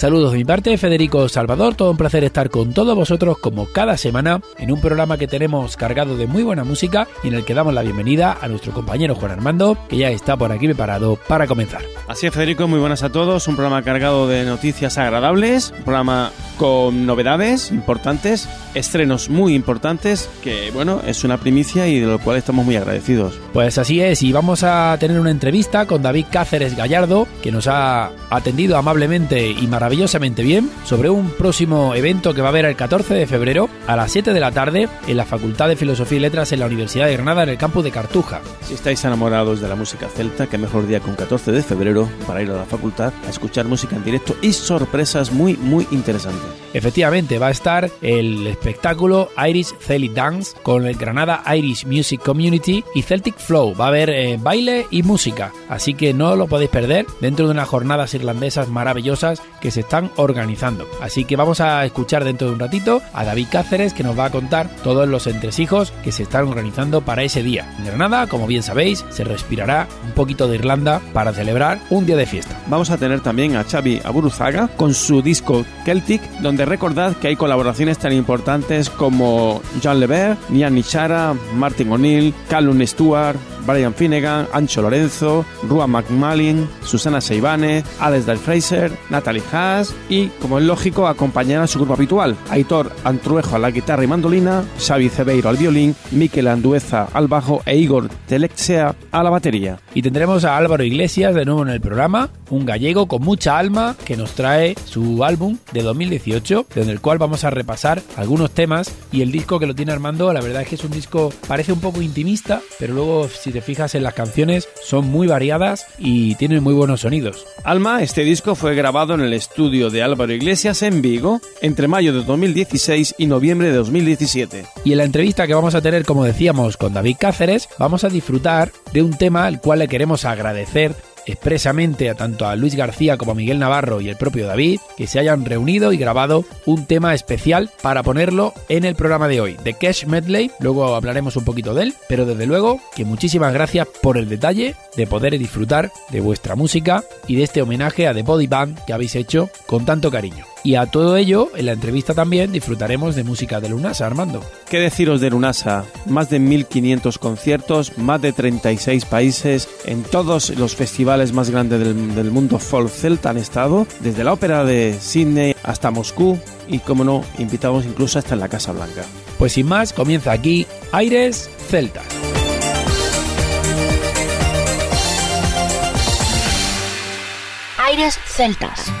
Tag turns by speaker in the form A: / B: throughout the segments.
A: Saludos de mi parte, Federico Salvador, todo un placer estar con todos vosotros como cada semana en un programa que tenemos cargado de muy buena música y en el que damos la bienvenida a nuestro compañero Juan Armando, que ya está por aquí preparado para comenzar.
B: Así es, Federico, muy buenas a todos, un programa cargado de noticias agradables, un programa con novedades importantes, estrenos muy importantes, que bueno, es una primicia y de lo cual estamos muy agradecidos.
A: Pues así es, y vamos a tener una entrevista con David Cáceres Gallardo, que nos ha atendido amablemente y maravillosamente maravillosamente bien sobre un próximo evento que va a haber el 14 de febrero a las 7 de la tarde en la Facultad de Filosofía y Letras en la Universidad de Granada en el campus de Cartuja.
B: Si estáis enamorados de la música celta, qué mejor día con 14 de febrero para ir a la facultad a escuchar música en directo y sorpresas muy muy interesantes.
A: Efectivamente, va a estar el espectáculo Irish Celtic Dance con el Granada Irish Music Community y Celtic Flow. Va a haber eh, baile y música, así que no lo podéis perder dentro de unas jornadas irlandesas maravillosas que se están organizando. Así que vamos a escuchar dentro de un ratito a David Cáceres que nos va a contar todos los entresijos que se están organizando para ese día. En Granada, como bien sabéis, se respirará un poquito de Irlanda para celebrar un día de fiesta.
B: Vamos a tener también a Xavi Aburuzaga con su disco Celtic, donde recordad que hay colaboraciones tan importantes como John Levert, Nian Nichara, Martin O'Neill, Callum Stewart, Brian Finnegan, Ancho Lorenzo, Rua McMallin, Susana Seibane, Alex Del Fraser, Natalie Haas y, como es lógico, acompañar a su grupo habitual, Aitor Antruejo a la guitarra y mandolina, Xavi Cebeiro al violín, Miquel Andueza al bajo e Igor Telexea a la batería.
A: Y tendremos a Álvaro Iglesias de nuevo en el programa, un gallego con mucha alma que nos trae su álbum de 2018, en el cual vamos a repasar algunos temas y el disco que lo tiene Armando, la verdad es que es un disco, parece un poco intimista, pero luego si te fijas en las canciones son muy variadas y tienen muy buenos sonidos.
B: Alma, este disco fue grabado en el estudio de Álvaro Iglesias en Vigo entre mayo de 2016 y noviembre de 2017.
A: Y en la entrevista que vamos a tener, como decíamos, con David Cáceres, vamos a disfrutar de un tema al cual le queremos agradecer expresamente a tanto a Luis García como a Miguel Navarro y el propio David que se hayan reunido y grabado un tema especial para ponerlo en el programa de hoy, de Cash Medley, luego hablaremos un poquito de él, pero desde luego que muchísimas gracias por el detalle de poder disfrutar de vuestra música y de este homenaje a The Body Band que habéis hecho con tanto cariño. Y a todo ello, en la entrevista también disfrutaremos de música de Lunasa, Armando.
B: ¿Qué deciros de Lunasa? Más de 1500 conciertos, más de 36 países, en todos los festivales más grandes del, del mundo folk celta han estado, desde la ópera de Sydney hasta Moscú y, como no, invitamos incluso hasta en la Casa Blanca.
A: Pues sin más, comienza aquí Aires Celtas.
C: Aires Celtas.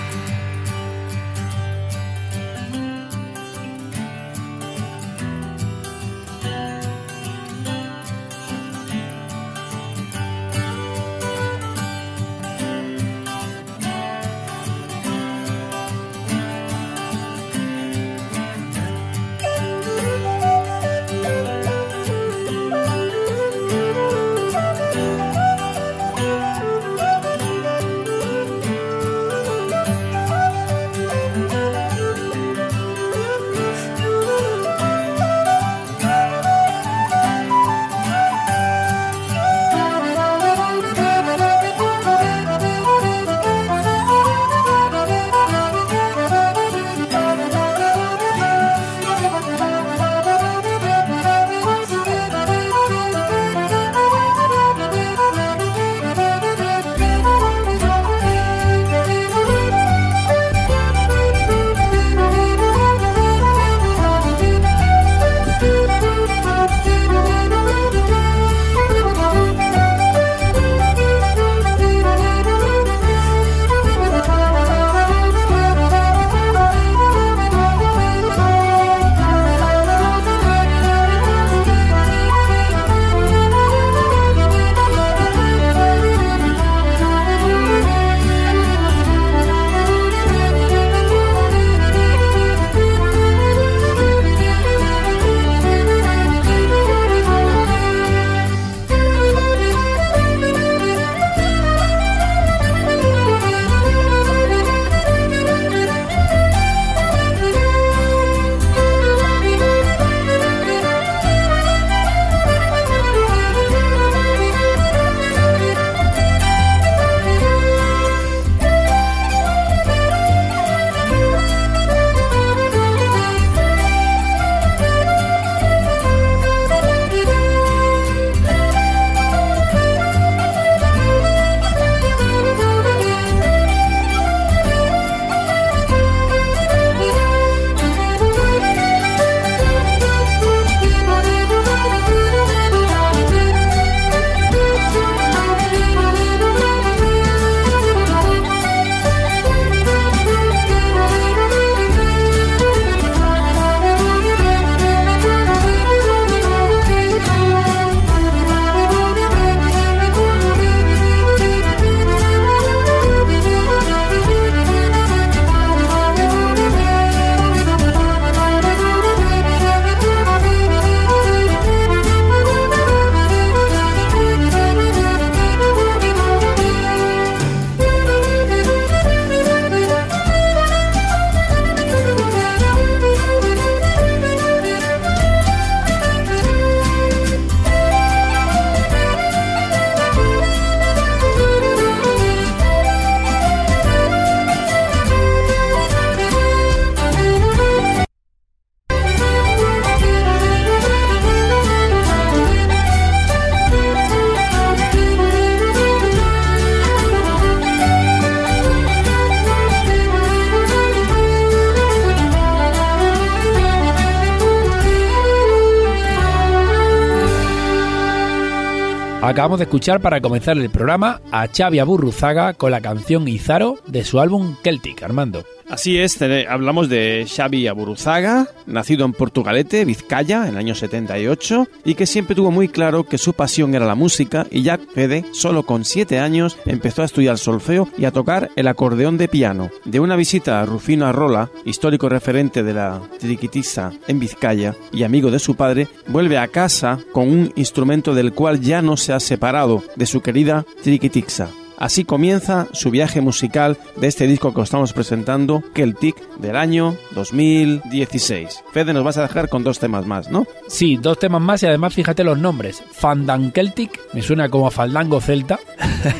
A: Acabamos de escuchar para comenzar el programa a Xavi Aburruzaga con la canción Izaro de su álbum Celtic, Armando.
B: Así es, hablamos de Xavi Aburuzaga, nacido en Portugalete, Vizcaya, en el año 78, y que siempre tuvo muy claro que su pasión era la música y ya Pede, solo con 7 años, empezó a estudiar solfeo y a tocar el acordeón de piano. De una visita a Rufino Arrola, histórico referente de la triquitiza en Vizcaya y amigo de su padre, vuelve a casa con un instrumento del cual ya no se ha separado de su querida triquitixa. Así comienza su viaje musical de este disco que os estamos presentando, Celtic, del año 2016. Fede, nos vas a dejar con dos temas más, ¿no?
A: Sí, dos temas más y además fíjate los nombres. Fandan Celtic, me suena como a Faldango Celta,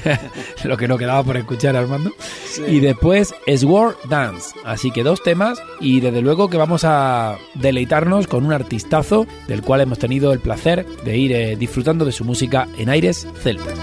A: lo que no quedaba por escuchar, Armando. Y después Sword Dance. Así que dos temas y desde luego que vamos a deleitarnos con un artistazo del cual hemos tenido el placer de ir eh, disfrutando de su música en aires celtas.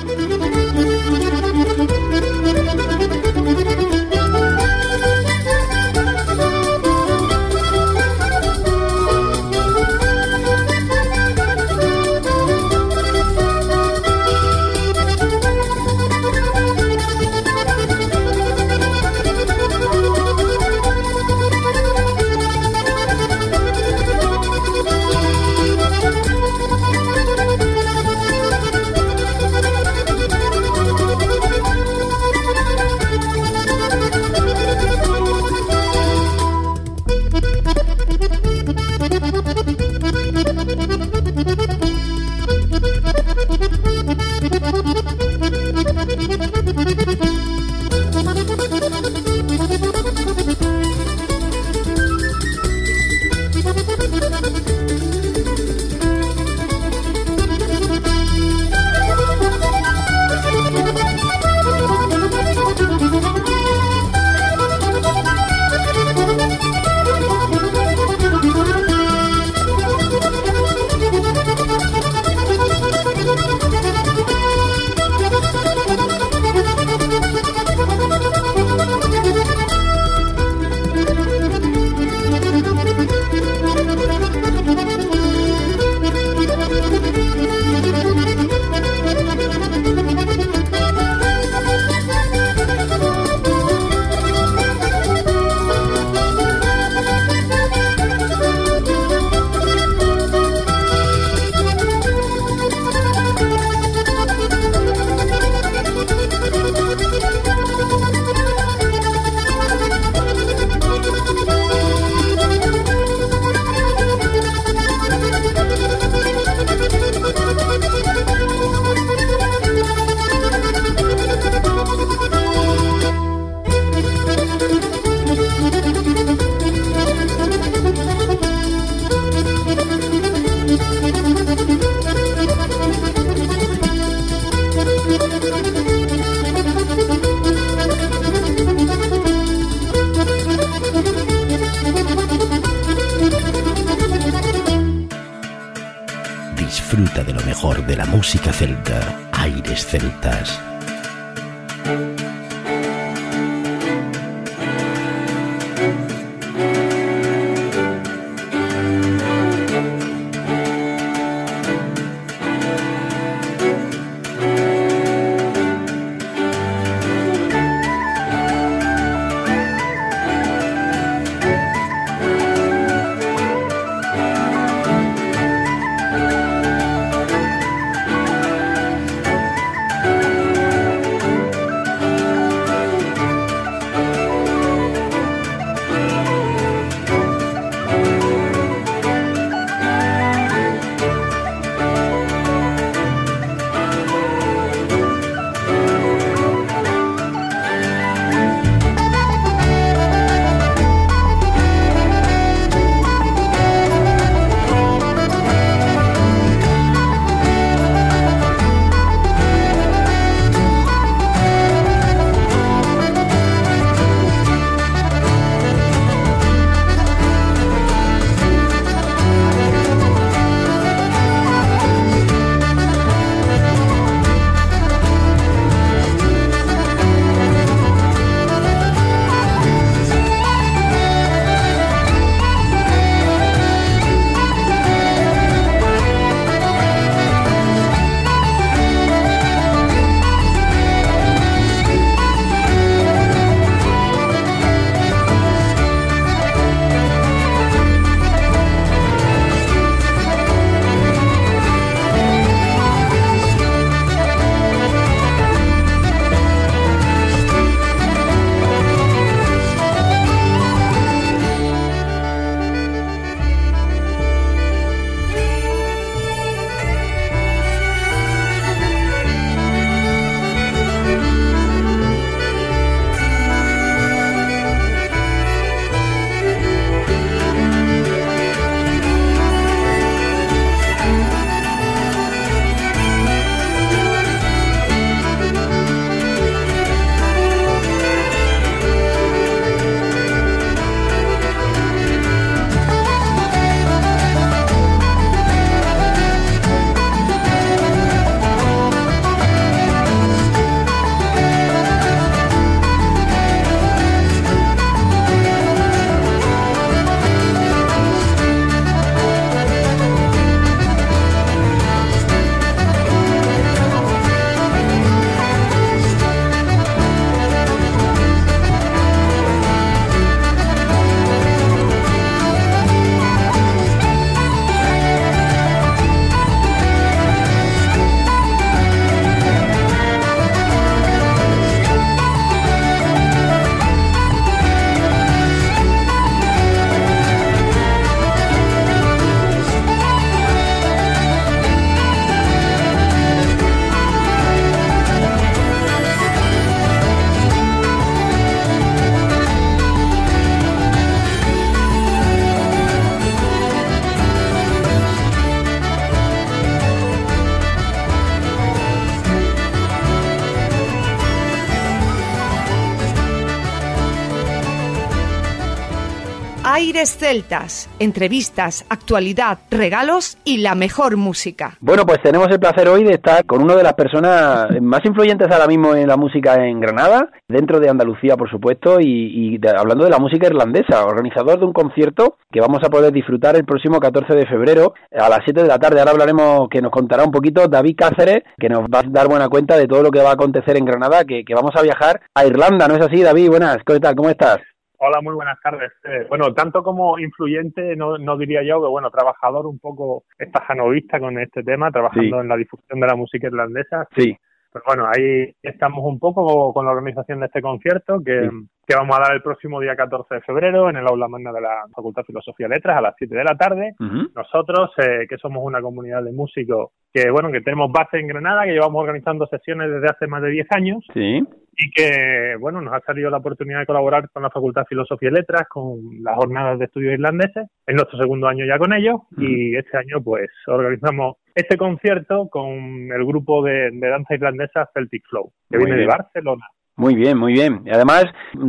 C: Celtas,
D: entrevistas, actualidad, regalos y la mejor música.
A: Bueno, pues tenemos el placer hoy de estar con una de las personas más influyentes ahora mismo en la música en Granada, dentro de Andalucía, por supuesto, y, hablando de la música irlandesa, organizador de un concierto que vamos a poder disfrutar el próximo 14 de febrero a las 7 de la tarde. Ahora hablaremos, que nos contará un poquito David Cáceres, que nos va a dar buena cuenta de todo lo que va a acontecer en Granada, que, que vamos a viajar a Irlanda, ¿no es así, David? Buenas. ¿Cómo estás?
E: Hola, muy buenas tardes. Eh, bueno, tanto como influyente, no, no diría yo, que bueno, trabajador un poco estajanovista con este tema, trabajando en la difusión de la música irlandesa.
A: Sí.
E: Pero bueno, ahí estamos un poco con la organización de este concierto que, que vamos a dar el próximo día 14 de febrero en el aula magna de la Facultad de Filosofía y Letras a las 7 de la tarde. Nosotros, eh, que somos una comunidad de músicos que, bueno, que tenemos base en Granada, que llevamos organizando sesiones desde hace más de 10 años.
A: Sí
E: y que, bueno, nos ha salido la oportunidad de colaborar con la Facultad de Filosofía y Letras, con las jornadas de estudios irlandeses, en nuestro segundo año ya con ellos, y este año pues organizamos este concierto con el grupo de, danza irlandesa Celtic Flow, que viene de Barcelona.
A: Muy bien, muy bien. Y además,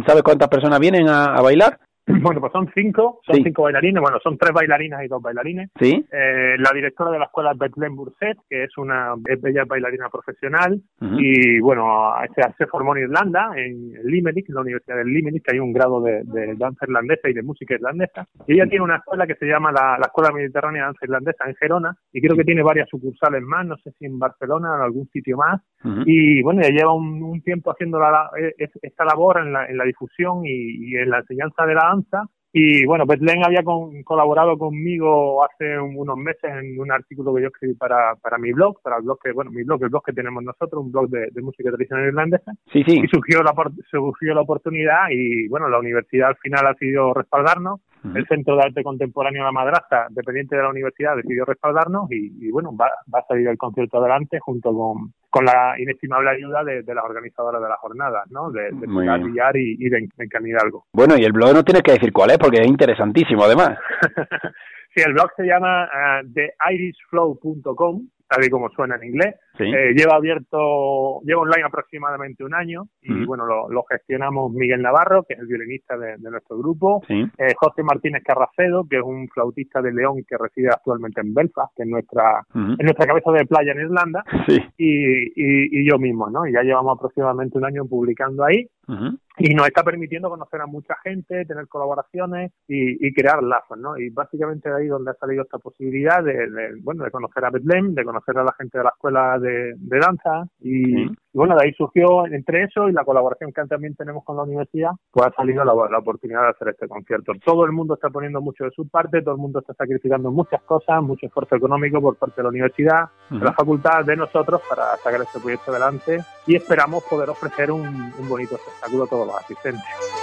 A: ¿sabes cuántas personas vienen a bailar?
E: Bueno, pues son cinco, son cinco bailarines, bueno, son tres bailarinas y dos bailarines.
A: Sí.
E: Eh, la directora de la escuela es Bethlehem Burset, que es una bella bailarina profesional, y bueno, se, se, formó en Irlanda, en Limerick, en la Universidad de Limerick, que hay un grado de, danza irlandesa y de música irlandesa. Y ella tiene una escuela que se llama la, Escuela Mediterránea de Danza Irlandesa en Gerona, y creo que tiene varias sucursales más, no sé si en Barcelona o en algún sitio más. Y bueno, ella lleva un, tiempo haciendo la, e, esta labor en la, en la difusión y, y en la enseñanza de la danza y bueno, Bethlehem había colaborado conmigo hace unos meses en un artículo que yo escribí para, para mi blog, para el blog que, bueno, mi blog, el blog que tenemos nosotros, un blog de, música tradicional irlandesa.
A: Sí, sí.
E: Y surgió la, surgió la oportunidad y bueno, la universidad al final ha decidido respaldarnos. El Centro de Arte Contemporáneo La Madraza, dependiente de la universidad, decidió respaldarnos y, bueno, va, va a salir el concierto adelante junto con, con la inestimable ayuda de, de las organizadoras de la jornada, ¿no? De, de Pilar y, y de, de algo.
A: Bueno, y el blog no tienes que decir cuál es, porque es interesantísimo, además.
E: sí, el blog se llama uh, theirisflow.com tal y como suena en inglés. Eh, lleva abierto, lleva online aproximadamente un año y bueno, lo, gestionamos Miguel Navarro, que es el violinista de, nuestro grupo, eh, José Martínez Carracedo, que es un flautista de León que reside actualmente en Belfast, que es nuestra, en nuestra cabeza de playa en Irlanda, y, y, yo mismo, ¿no? Y ya llevamos aproximadamente un año publicando ahí y nos está permitiendo conocer a mucha gente, tener colaboraciones y, crear lazos, ¿no? Y básicamente de ahí donde ha salido esta posibilidad de, bueno, de conocer a Betlem, de conocer a la gente de la escuela de, danza y, bueno, de ahí surgió entre eso y la colaboración que también tenemos con la universidad, pues ha salido la, oportunidad de hacer este concierto. Todo el mundo está poniendo mucho de su parte, todo el mundo está sacrificando muchas cosas, mucho esfuerzo económico por parte de la universidad, de la facultad, de nosotros para sacar este proyecto adelante y esperamos poder ofrecer un, un bonito espectáculo a todos los asistentes.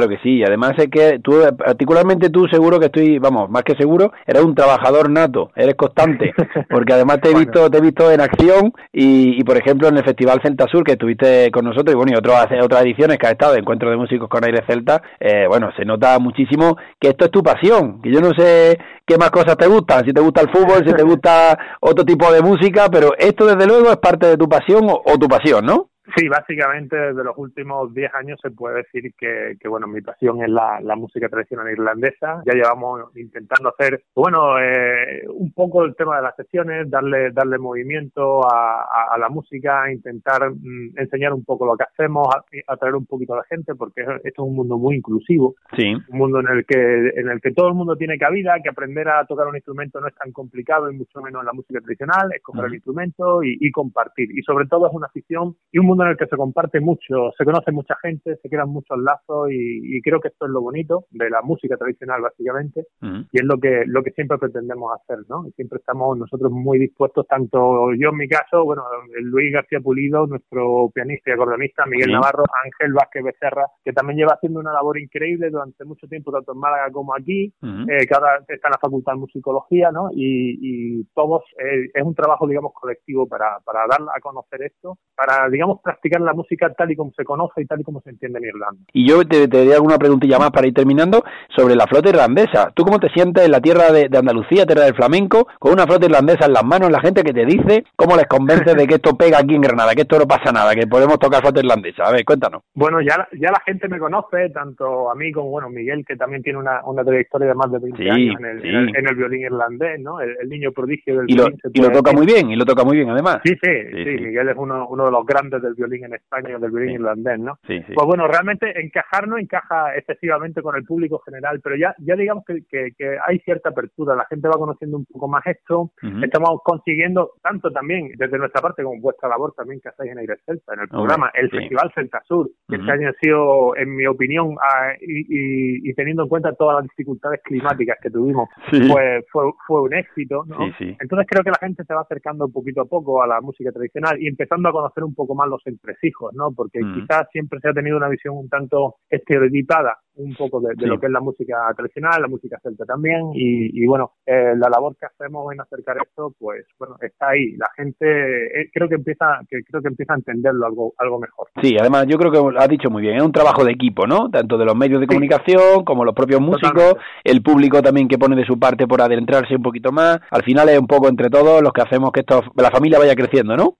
F: Claro que sí, y además es que tú, particularmente tú, seguro que estoy, vamos, más que seguro, eres un trabajador nato, eres constante, porque además te he visto, te he visto en acción y, por ejemplo en el Festival Celta Sur que estuviste con nosotros y bueno y otras otras ediciones que has estado de Encuentro de Músicos con Aire Celta, eh, bueno se nota muchísimo que esto es tu pasión, que yo no sé qué más cosas te gustan, si te gusta el fútbol, si te gusta otro tipo de música, pero esto desde luego es parte de tu pasión o tu pasión, ¿no?
E: Sí, básicamente desde los últimos 10 años se puede decir que, que bueno, mi pasión es la, la, música tradicional irlandesa. Ya llevamos intentando hacer, bueno, eh, un poco el tema de las sesiones, darle darle movimiento a, a, la música, intentar mm, enseñar un poco lo que hacemos, atraer un poquito a la gente, porque esto es un mundo muy inclusivo,
F: sí.
E: un mundo en el que en el que todo el mundo tiene cabida, que aprender a tocar un instrumento no es tan complicado y mucho menos en la música tradicional, es coger el instrumento y, y compartir. Y sobre todo es una afición y un mundo en el que se comparte mucho, se conoce mucha gente, se crean muchos lazos y, creo que esto es lo bonito de la música tradicional básicamente y es lo que lo que siempre pretendemos hacer, ¿no? Y siempre estamos nosotros muy dispuestos, tanto yo en mi caso, bueno, Luis García Pulido, nuestro pianista y acordeonista, Miguel Navarro, Ángel Vázquez Becerra, que también lleva haciendo una labor increíble durante mucho tiempo, tanto en Málaga como aquí, eh, que ahora está en la Facultad de Musicología, ¿no? Y, todos, eh, es un trabajo, digamos, colectivo para, para dar a conocer esto, para, digamos, practicar la música tal y como se conoce y tal y como se entiende en Irlanda.
F: Y yo te, te daría alguna preguntilla más para ir terminando sobre la flota irlandesa. ¿Tú cómo te sientes en la tierra de, Andalucía, tierra del flamenco, con una flota irlandesa en las manos, la gente que te dice, cómo les convence de que esto pega aquí en Granada, que esto no pasa nada, que podemos tocar flota irlandesa? A ver, cuéntanos.
E: Bueno, ya, ya la gente me conoce, tanto a mí como bueno Miguel, que también tiene una, una trayectoria de más de 20 años en el, en, el, violín irlandés, ¿no? El, niño prodigio del
F: y
E: violín.
F: Lo, y lo toca muy bien, y lo toca muy bien además.
E: Sí, sí, sí, Miguel es uno, uno de los grandes del violín en España, del violín irlandés, ¿no?
F: Sí,
E: Pues bueno, realmente encajar no encaja excesivamente con el público general, pero ya, ya digamos que, que, hay cierta apertura, la gente va conociendo un poco más esto, estamos consiguiendo, tanto también desde nuestra parte como vuestra labor también que hacéis en Aire Celta, en el programa, el Festival Celta Sur, que este año ha sido, en mi opinión, ah, y, y, teniendo en cuenta todas las dificultades climáticas que tuvimos, pues fue, fue un éxito, ¿no? Entonces creo que la gente se va acercando poquito a poco a la música tradicional y empezando a conocer un poco más los entresijos, ¿no? Porque mm. quizás siempre se ha tenido una visión un tanto estereotipada un poco de, lo que es la música tradicional, la música celta también, y, bueno, eh, la labor que hacemos en acercar esto, pues bueno, está ahí. La gente eh, creo que empieza, que creo que empieza a entenderlo algo, algo mejor.
F: Sí, además yo creo que lo has dicho muy bien, es un trabajo de equipo, ¿no? Tanto de los medios de comunicación como los propios músicos, el público también que pone de su parte por adentrarse un poquito más. Al final es un poco entre todos los que hacemos que esto, la familia vaya creciendo, ¿no?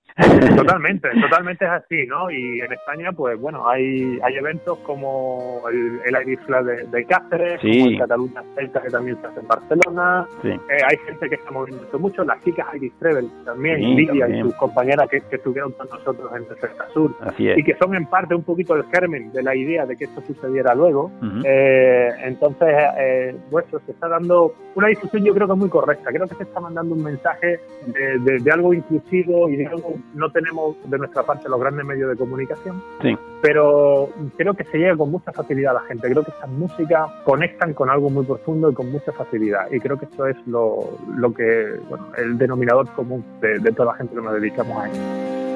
E: Totalmente, totalmente es así, ¿no? Y en España, pues bueno, hay, hay eventos como el, el Isla de, de Cáceres, como el Cataluña Celta, que también se hace en Barcelona. Eh, hay gente que está moviendo mucho, las chicas Iris Trevel también, Lidia y sus compañeras que, estuvieron con nosotros en Celta Sur. Y que son en parte un poquito el germen de la idea de que esto sucediera luego. eh, entonces, eh, pues, se está dando una discusión yo creo que muy correcta. Creo que se está mandando un mensaje de, de algo inclusivo y de algo no tenemos de nuestra parte los grandes medios de comunicación,
F: sí.
E: pero creo que se llega con mucha facilidad a la gente. Creo que estas músicas conectan con algo muy profundo y con mucha facilidad. Y creo que esto es lo, lo que, bueno, el denominador común de, de toda la gente que nos dedicamos a esto.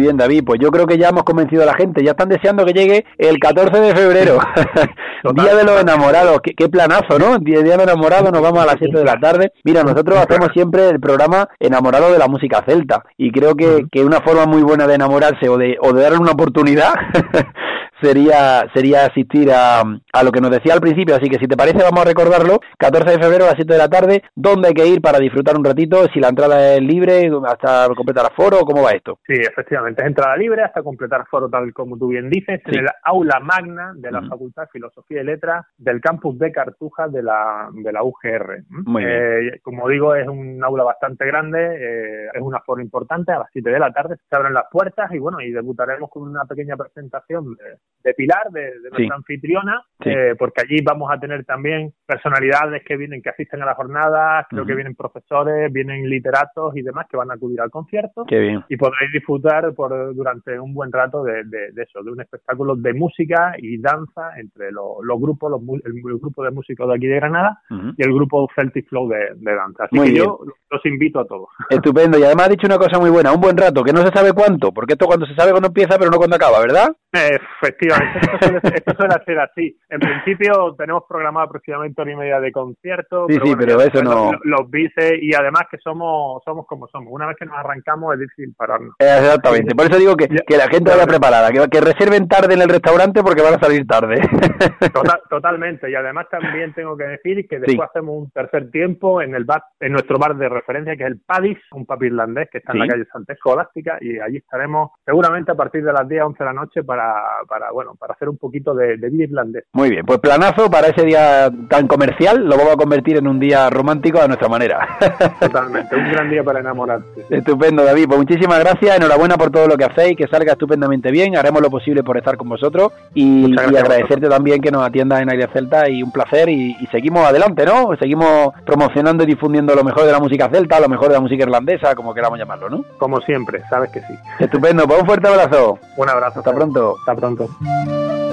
F: Bien, David. Pues yo creo que ya hemos convencido a la gente. Ya están deseando que llegue el 14 de febrero, Día de los Enamorados. Qué, planazo, ¿no? Día de los Enamorados, nos vamos a las 7 de la tarde. Mira, nosotros hacemos siempre el programa Enamorado de la música celta. Y creo que, que una forma muy buena de enamorarse o de, o de darle una oportunidad sería, sería asistir a, a lo que nos decía al principio. Así que si te parece, vamos a recordarlo. 14 de febrero a las 7 de la tarde. ¿Dónde hay que ir para disfrutar un ratito? Si la entrada es libre, hasta completar foro, ¿cómo va esto?
E: Sí, efectivamente, es entrada libre hasta completar foro, tal como tú bien dices, en el aula magna de la Facultad de Filosofía y Letras del campus de Cartuja de la, de la UGR. Eh, como digo, es un aula bastante grande, eh, es un aforo importante. A las 7 de la tarde se abren las puertas y bueno, y debutaremos con una pequeña presentación de, de Pilar, de, nuestra anfitriona, eh, porque allí vamos a tener también personalidades que vienen, que asisten a la jornada, creo que vienen profesores, vienen literatos y demás que van a acudir al concierto. Y podréis disfrutar por, durante un buen rato de, eso, de un espectáculo de música y danza entre los, grupos, los, el, grupo de músicos de aquí de Granada y el grupo Celtic Flow de, danza. Así que yo los invito a todos.
F: Estupendo. Y además ha dicho una cosa muy buena, un buen rato, que no se sabe cuánto, porque esto cuando se sabe cuando empieza, pero no cuando acaba, ¿verdad?
E: Efectivamente, esto suele, ser así. En principio tenemos programado aproximadamente una y media de conciertos.
F: Sí, sí, pero eso no.
E: Los, bices y además que somos somos como somos. Una vez que nos arrancamos es difícil pararnos.
F: Exactamente. Por eso digo que, que la gente vaya preparada, que, que, reserven tarde en el restaurante porque van a salir tarde.
E: totalmente. Y además también tengo que decir que después hacemos un tercer tiempo en el bar, en nuestro bar de referencia que es el Padis, un pub irlandés que está en la calle Santa Escolástica y allí estaremos seguramente a partir de las 10 a 11 de la noche para, para bueno para hacer un poquito de, de irlandés.
F: Muy bien, pues planazo para ese día tan comercial, lo vamos a convertir en un día romántico a nuestra manera.
E: Totalmente, un gran día para enamorarse.
F: Estupendo, David. Pues muchísimas gracias, enhorabuena por todo lo que hacéis, que salga estupendamente bien, haremos lo posible por estar con vosotros y, agradecerte también que nos atiendas en Aire Celta y un placer y, seguimos adelante, ¿no? Seguimos promocionando y difundiendo lo mejor de la música celta, lo mejor de la música irlandesa, como queramos llamarlo, ¿no?
E: Como siempre, sabes que sí.
F: Estupendo, pues un fuerte abrazo.
E: Un abrazo.
F: Hasta pronto.
E: Hasta pronto.
D: thank you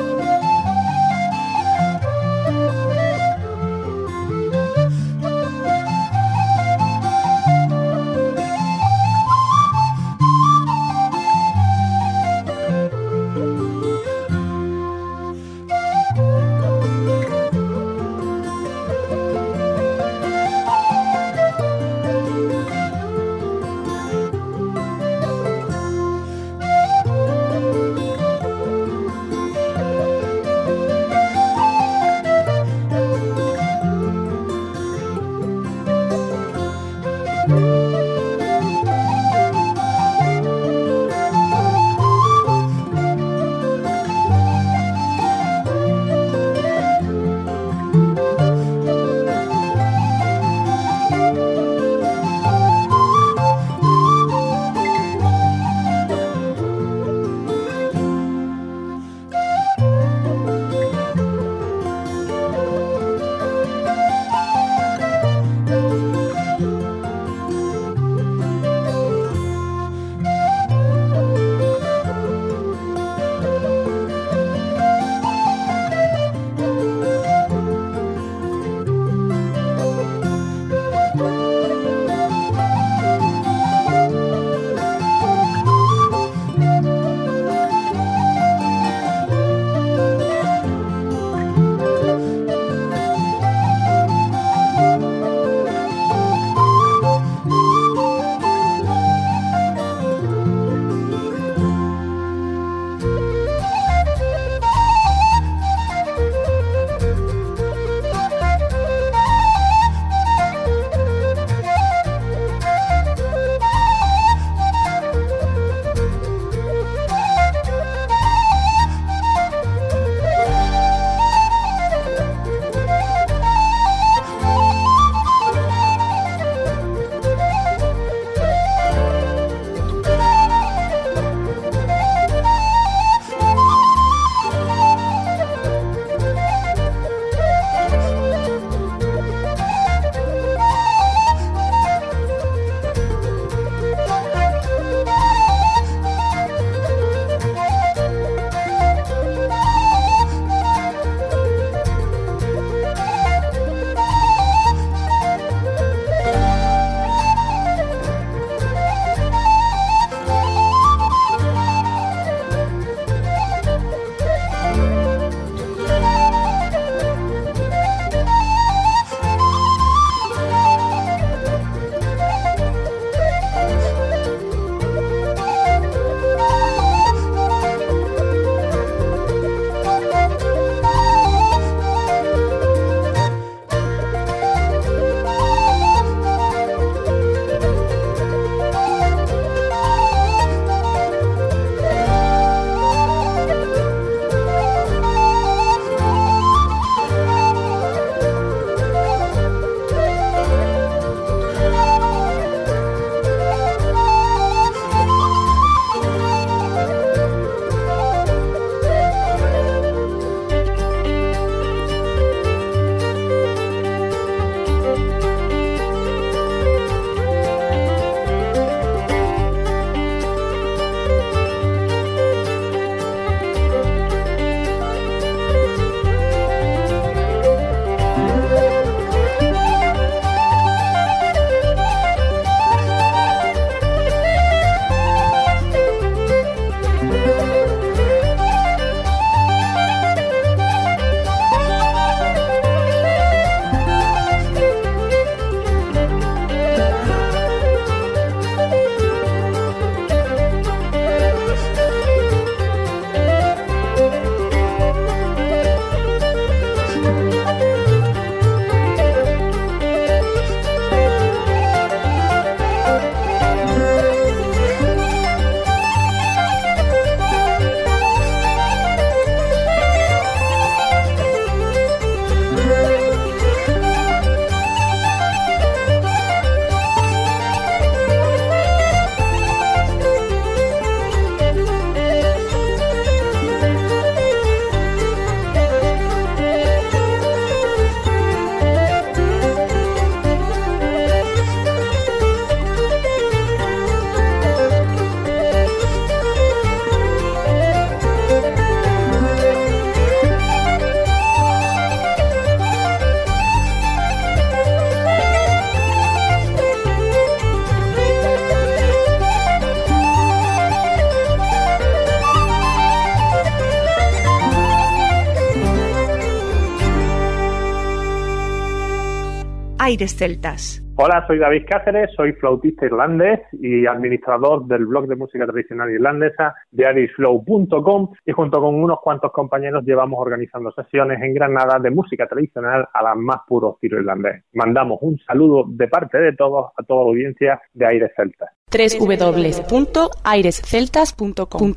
D: Aires Celtas.
E: Hola, soy David Cáceres, soy flautista irlandés y administrador del blog de música tradicional irlandesa de arisflow.com y junto con unos cuantos compañeros llevamos organizando sesiones en Granada de música tradicional a las más puros estilo irlandés. Mandamos un saludo de parte de todos a toda la audiencia de Aires Celtas
G: www.airesceltas.com.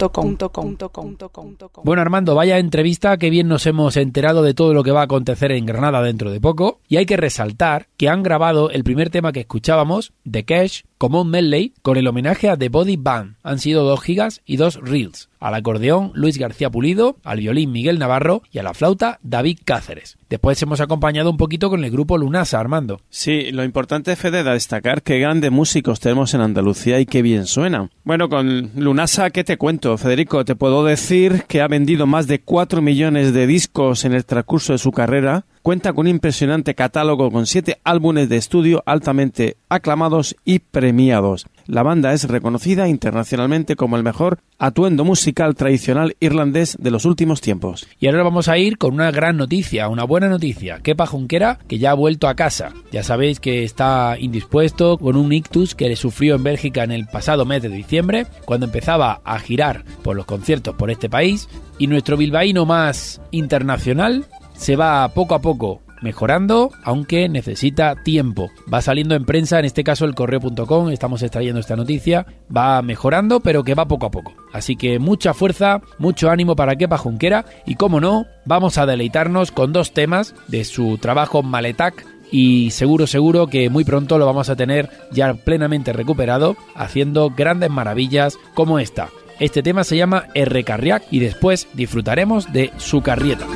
A: Bueno, Armando, vaya entrevista, que bien nos hemos enterado de todo lo que va a acontecer en Granada dentro de poco. Y hay que resaltar que han grabado el primer tema que escuchábamos, The Cash, como un medley, con el homenaje a The Body Band. Han sido dos gigas y dos reels al acordeón Luis García Pulido, al violín Miguel Navarro y a la flauta David Cáceres. Después hemos acompañado un poquito con el grupo Lunasa, Armando.
B: Sí, lo importante, Fede, de destacar qué grandes músicos tenemos en Andalucía y qué bien suenan. Bueno, con Lunasa, ¿qué te cuento, Federico? Te puedo decir que ha vendido más de 4 millones de discos en el transcurso de su carrera, cuenta con un impresionante catálogo con siete álbumes de estudio altamente aclamados y premiados. La banda es reconocida internacionalmente como el mejor atuendo musical tradicional irlandés de los últimos tiempos.
A: Y ahora vamos a ir con una gran noticia, una buena noticia. Kepa Junquera, que ya ha vuelto a casa. Ya sabéis que está indispuesto con un ictus que le sufrió en Bélgica en el pasado mes de diciembre, cuando empezaba a girar por los conciertos por este país. Y nuestro bilbaíno más internacional se va poco a poco mejorando, aunque necesita tiempo. Va saliendo en prensa, en este caso el correo.com, estamos extrayendo esta noticia, va mejorando, pero que va poco a poco. Así que mucha fuerza, mucho ánimo para Kepa Junquera y como no, vamos a deleitarnos con dos temas de su trabajo Maletac y seguro, seguro que muy pronto lo vamos a tener ya plenamente recuperado, haciendo grandes maravillas como esta. Este tema se llama R. Carriac y después disfrutaremos de su carrieta.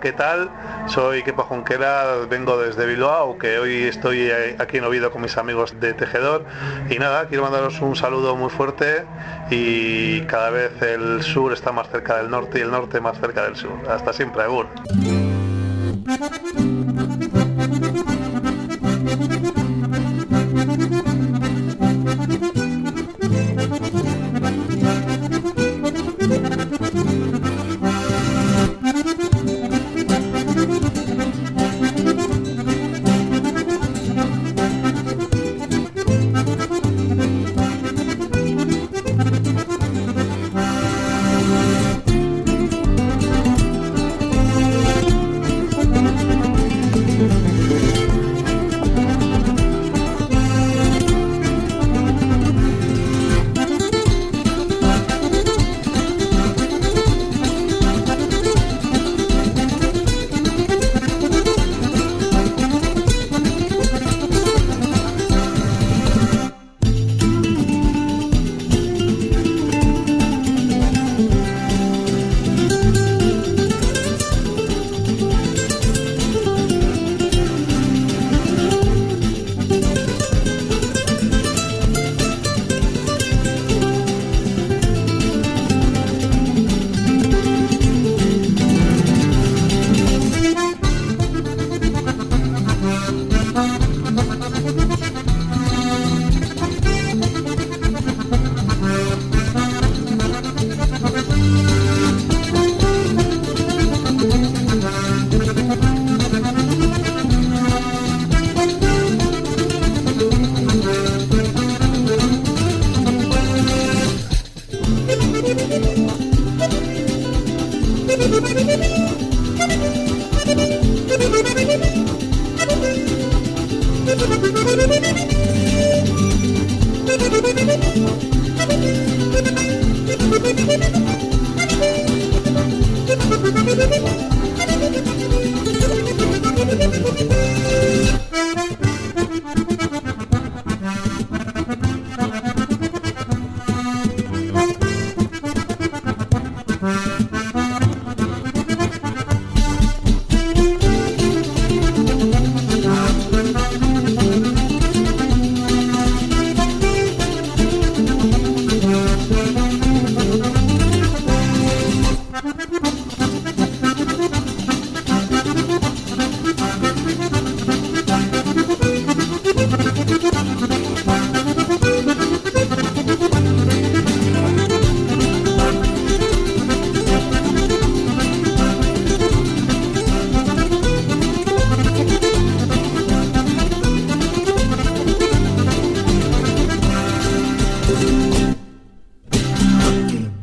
H: ¿Qué tal? Soy Kepa Junquera, vengo desde Bilbao, que hoy estoy aquí en Oviedo con mis amigos de Tejedor. Y nada, quiero mandaros un saludo muy fuerte y cada vez el sur está más cerca del norte y el norte más cerca del sur. Hasta siempre, Agur.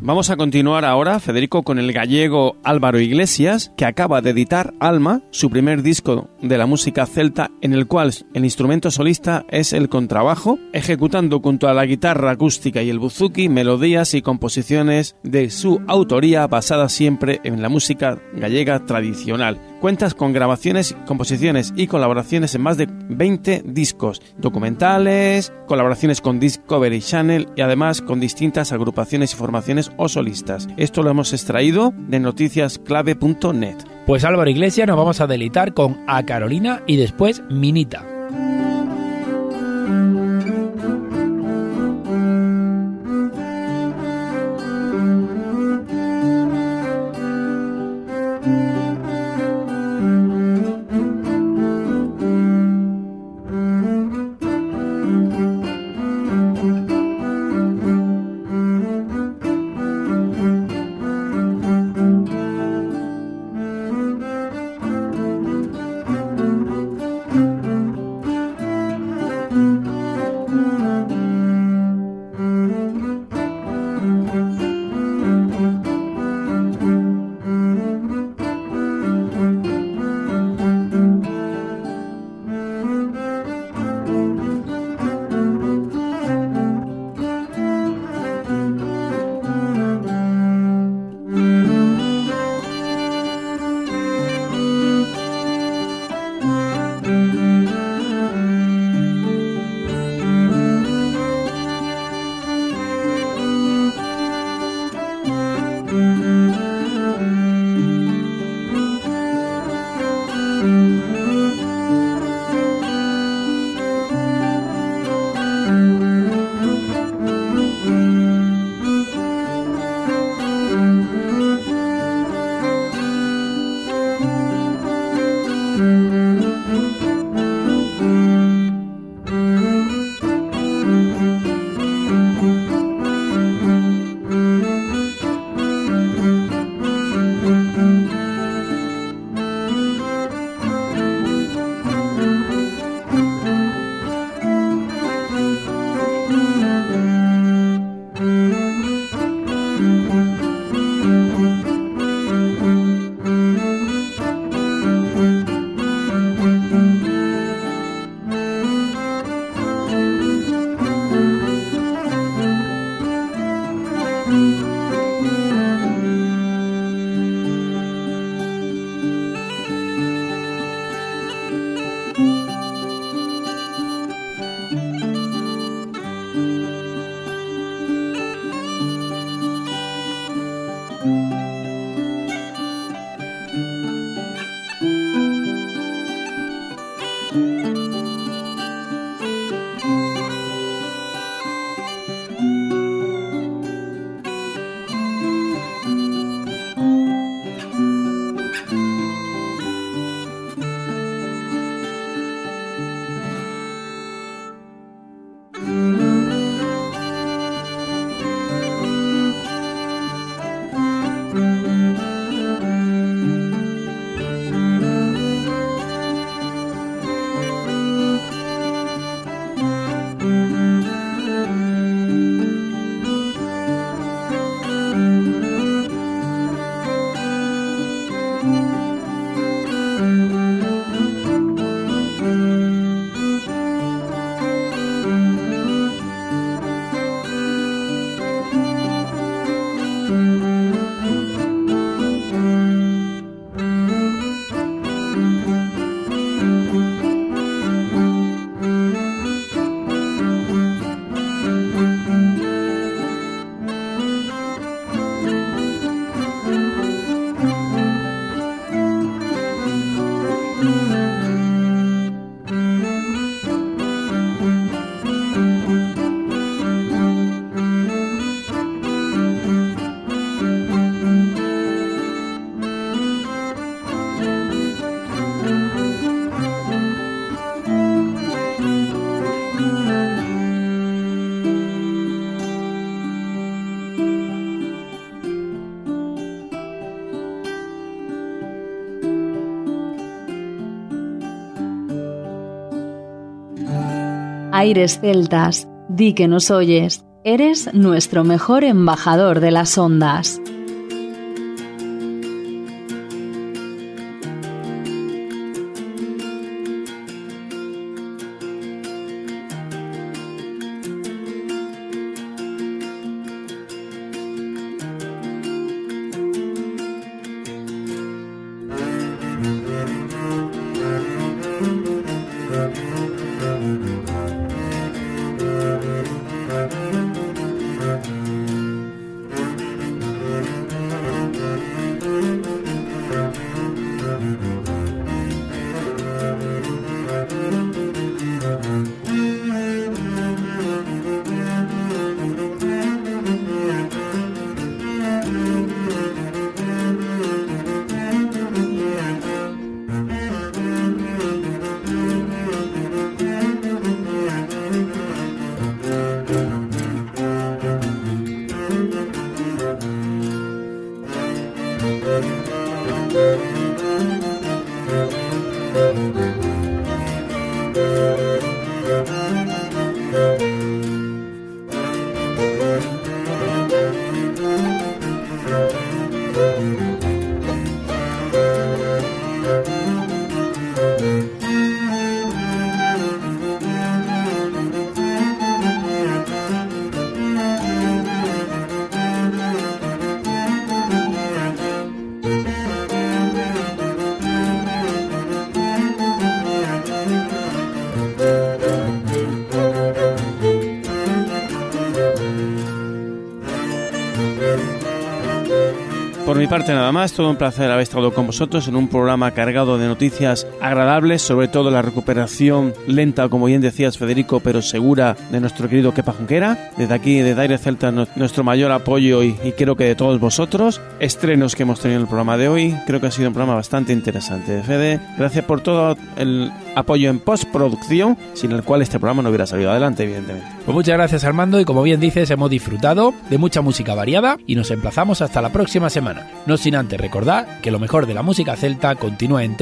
B: Vamos a continuar ahora, Federico, con el gallego Álvaro Iglesias, que acaba de editar Alma, su primer disco de la música celta, en el cual el instrumento solista es el contrabajo, ejecutando junto a la guitarra acústica y el buzuki melodías y composiciones de su autoría basadas siempre en la música gallega tradicional. Cuentas con grabaciones, composiciones y colaboraciones en más de 20 discos, documentales, colaboraciones con Discovery Channel y además con distintas agrupaciones y formaciones o solistas. Esto lo hemos extraído de noticiasclave.net.
A: Pues Álvaro Iglesias nos vamos a delitar con A Carolina y después Minita.
I: Aires celtas, di que nos oyes, eres nuestro mejor embajador de las ondas.
B: Mi parte nada más, todo un placer haber estado con vosotros en un programa cargado de noticias agradables, sobre todo la recuperación lenta, como bien decías Federico, pero segura de nuestro querido Kepa Junquera. Desde aquí, de Aire Celta, nuestro mayor apoyo y, y, creo que de todos vosotros. Estrenos que hemos tenido en el programa de hoy, creo que ha sido un programa bastante interesante. Fede, gracias por todo el apoyo en postproducción, sin el cual este programa no hubiera salido adelante, evidentemente.
A: Pues muchas gracias Armando y como bien dices, hemos disfrutado de mucha música variada y nos emplazamos hasta la próxima semana. No sin antes recordar que lo mejor de la música celta continúa en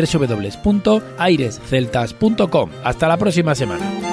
A: www.airesceltas.com. Hasta la próxima semana.